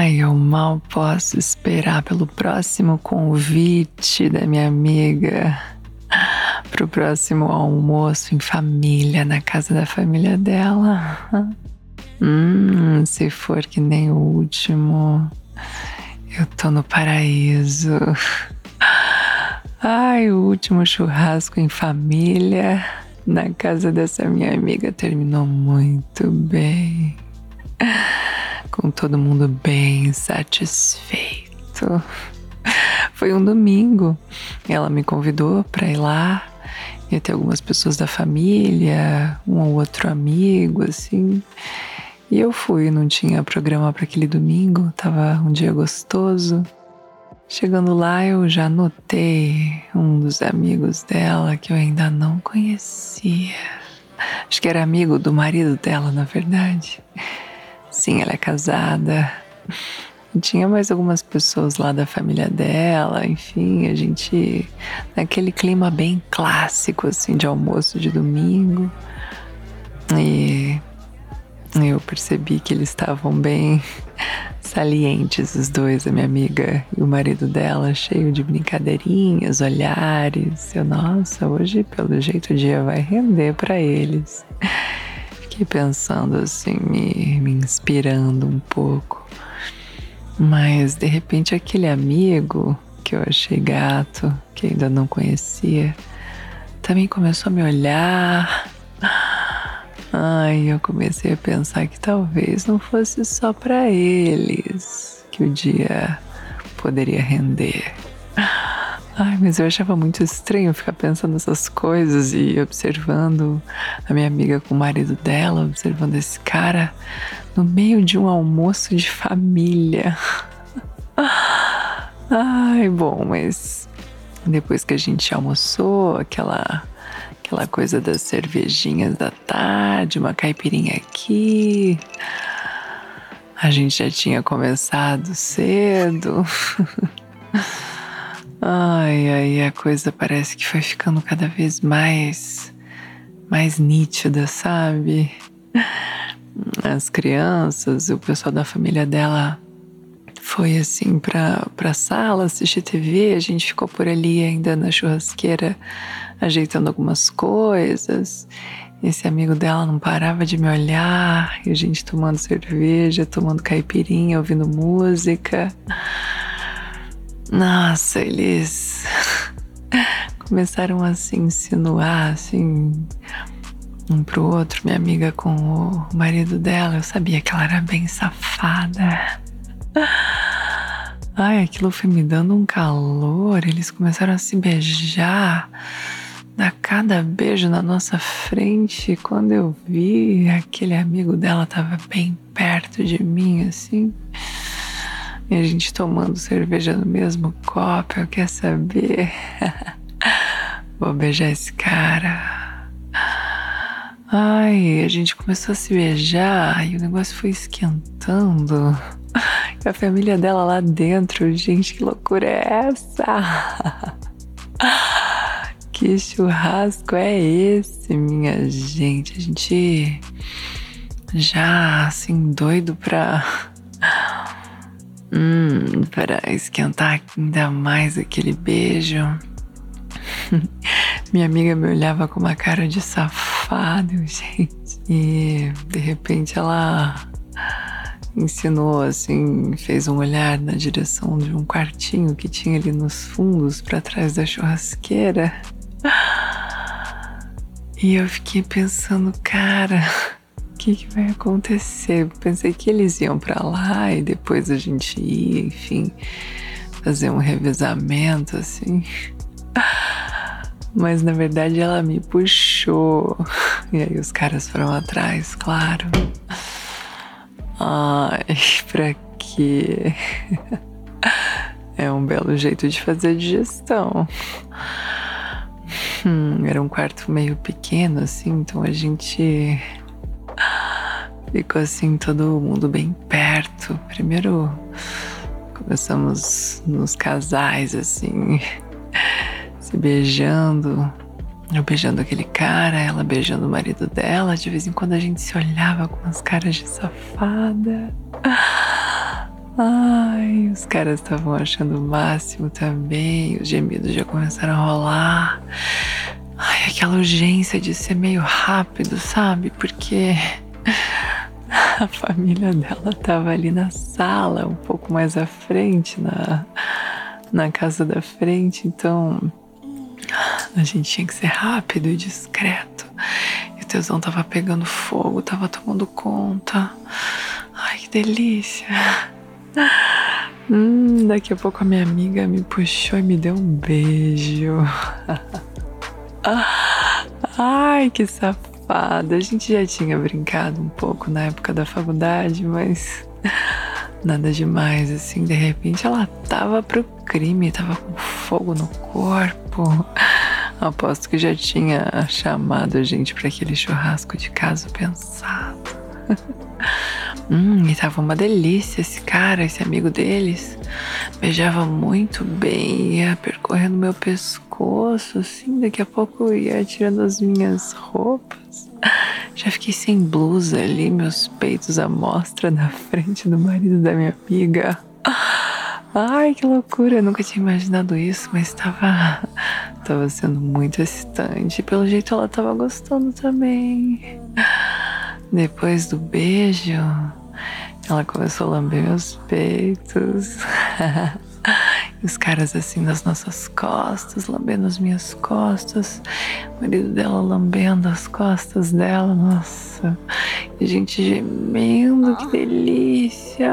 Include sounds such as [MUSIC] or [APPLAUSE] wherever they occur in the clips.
Ai, eu mal posso esperar pelo próximo convite da minha amiga para o próximo almoço em família, na casa da família dela. Hum, se for que nem o último, eu tô no paraíso. Ai, o último churrasco em família na casa dessa minha amiga terminou muito bem com todo mundo bem satisfeito. Foi um domingo. Ela me convidou para ir lá. Ia ter algumas pessoas da família, um ou outro amigo, assim. E eu fui, não tinha programa para aquele domingo, tava um dia gostoso. Chegando lá, eu já notei um dos amigos dela que eu ainda não conhecia. Acho que era amigo do marido dela, na verdade. Sim, ela é casada. Tinha mais algumas pessoas lá da família dela, enfim, a gente naquele clima bem clássico assim de almoço de domingo. E eu percebi que eles estavam bem salientes os dois, a minha amiga e o marido dela, cheio de brincadeirinhas, olhares. Eu, nossa, hoje pelo jeito o dia vai render para eles fiquei pensando assim, me, me inspirando um pouco. Mas de repente aquele amigo que eu achei gato, que ainda não conhecia, também começou a me olhar. Ai, eu comecei a pensar que talvez não fosse só para eles que o dia poderia render. Ai, mas eu achava muito estranho ficar pensando nessas coisas e observando a minha amiga com o marido dela, observando esse cara no meio de um almoço de família. [LAUGHS] Ai, bom, mas depois que a gente almoçou, aquela aquela coisa das cervejinhas da tarde, uma caipirinha aqui. A gente já tinha começado cedo. [LAUGHS] Ai, ai, a coisa parece que foi ficando cada vez mais mais nítida, sabe? As crianças, o pessoal da família dela foi assim pra, pra sala assistir TV, a gente ficou por ali ainda na churrasqueira ajeitando algumas coisas. Esse amigo dela não parava de me olhar, e a gente tomando cerveja, tomando caipirinha, ouvindo música. Nossa, eles [LAUGHS] começaram a se insinuar, assim, um pro outro. Minha amiga com o marido dela, eu sabia que ela era bem safada. Ai, aquilo foi me dando um calor. Eles começaram a se beijar, dar cada beijo na nossa frente. Quando eu vi, aquele amigo dela tava bem perto de mim, assim. E a gente tomando cerveja no mesmo copo, eu quer saber? [LAUGHS] Vou beijar esse cara. Ai, a gente começou a se beijar e o negócio foi esquentando. [LAUGHS] E a família dela lá dentro, gente, que loucura é essa? [LAUGHS] Que churrasco é esse, minha gente? A gente já assim doido pra Hum, para esquentar ainda mais aquele beijo. [LAUGHS] Minha amiga me olhava com uma cara de safado, [LAUGHS] gente. E de repente ela ensinou assim, fez um olhar na direção de um quartinho que tinha ali nos fundos para trás da churrasqueira. [GASPS] E eu fiquei pensando, cara, que, que vai acontecer? Pensei que eles iam para lá e depois a gente ia, enfim, fazer um revezamento assim. Mas na verdade ela me puxou. [LAUGHS] E aí os caras foram atrás, claro. Ai, [LAUGHS] pra quê? [LAUGHS] É um belo jeito de fazer digestão. Hum, era um quarto meio pequeno, assim, então a gente ficou assim, todo mundo bem perto. Primeiro começamos nos casais, assim, [LAUGHS] se beijando. Eu beijando aquele cara, ela beijando o marido dela. De vez em quando a gente se olhava com umas caras de safada. [GASPS] Ai, os caras estavam achando o máximo também. Os gemidos já começaram a rolar. Ai, aquela urgência de ser meio rápido, sabe? Porque [LAUGHS] a família dela tava ali na sala, um pouco mais à frente, na, na casa da frente. Então a gente tinha que ser rápido e discreto. E o tesão tava pegando fogo, tava tomando conta. Ai, que delícia. [LAUGHS] Hum, daqui a pouco a minha amiga me puxou e me deu um beijo. [LAUGHS] Ai, que A gente já tinha brincado um pouco na época da faculdade, mas nada demais, assim. De repente ela tava pro crime, tava com fogo no corpo. Aposto que já tinha chamado a gente para aquele churrasco de caso pensado. [LAUGHS] hum, e tava uma delícia esse cara, esse amigo deles. Beijava muito bem, ia percorrendo meu pescoço, assim. Daqui a pouco ia tirando as minhas roupas. Já fiquei sem blusa ali, meus peitos à mostra na frente do marido da minha amiga. Ai, que loucura, eu nunca tinha imaginado isso, mas estava tava sendo muito excitante. Pelo jeito ela estava gostando também. Depois do beijo, ela começou a lamber meus peitos. [LAUGHS] os caras assim nas nossas costas, lambendo as minhas costas. O marido dela lambendo as costas dela, nossa. E a gente gemendo, que delícia.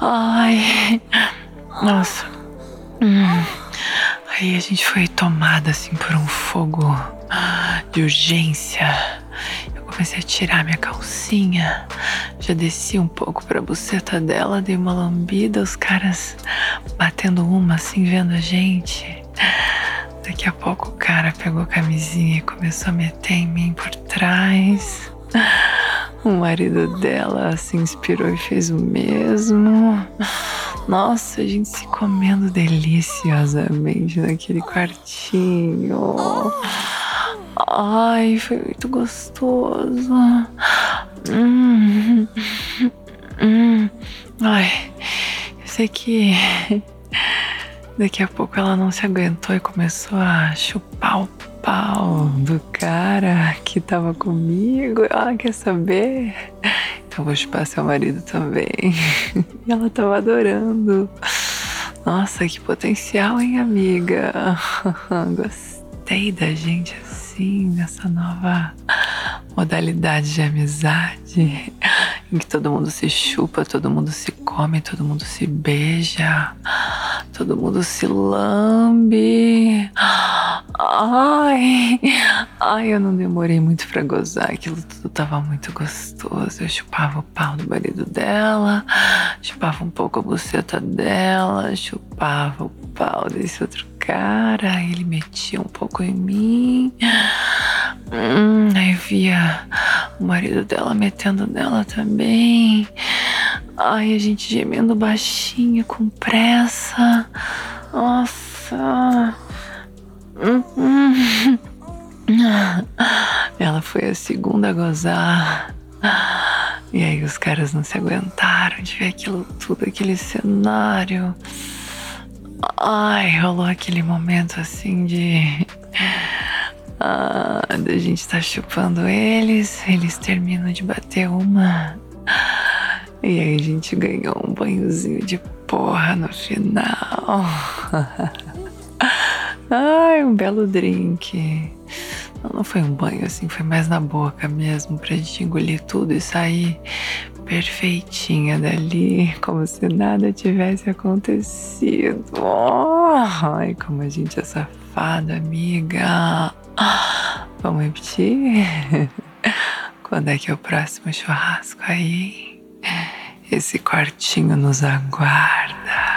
Ai, nossa. Hum. Aí a gente foi tomada assim por um fogo de urgência. Comecei a tirar minha calcinha, já desci um pouco pra buceta dela, dei uma lambida, os caras batendo uma assim, vendo a gente. Daqui a pouco o cara pegou a camisinha e começou a meter em mim por trás. O marido dela se inspirou e fez o mesmo. Nossa, a gente se comendo deliciosamente naquele quartinho. Ai, foi muito gostoso. Hum, hum. Ai, eu sei que daqui a pouco ela não se aguentou e começou a chupar o pau do cara que tava comigo. Ah, quer saber? Então vou chupar seu marido também. e ela tava adorando. Nossa, que potencial, hein, amiga? [LAUGHS] Gostei da gente assim, nessa nova modalidade de amizade, em que todo mundo se chupa, todo mundo se come, todo mundo se beija, todo mundo se lambe. Ai, ai, eu não demorei muito para gozar, aquilo tudo tava muito gostoso. Eu chupava o pau do marido dela, chupava um pouco a buceta dela, chupava o pau desse outro cara, ele metia um pouco em mim. Hum, aí via o marido dela metendo nela também. Ai, a gente gemendo baixinho, com pressa. Nossa. Ela foi a segunda a gozar. E aí os caras não se aguentaram de ver aquilo tudo, aquele cenário. Ai, rolou aquele momento assim de. Ah, a gente tá chupando eles, eles terminam de bater uma. E aí a gente ganhou um banhozinho de porra no final. [LAUGHS] Ai, um belo drink. Não, não foi um banho assim, foi mais na boca mesmo, pra gente engolir tudo e sair perfeitinha dali, como se nada tivesse acontecido. Oh, ai, como a gente é safada, amiga. Vamos repetir? Quando é que é o próximo churrasco aí? Esse quartinho nos aguarda.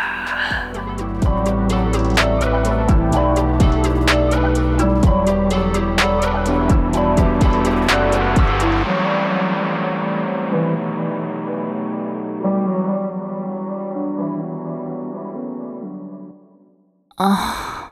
[SIGHS] Ah.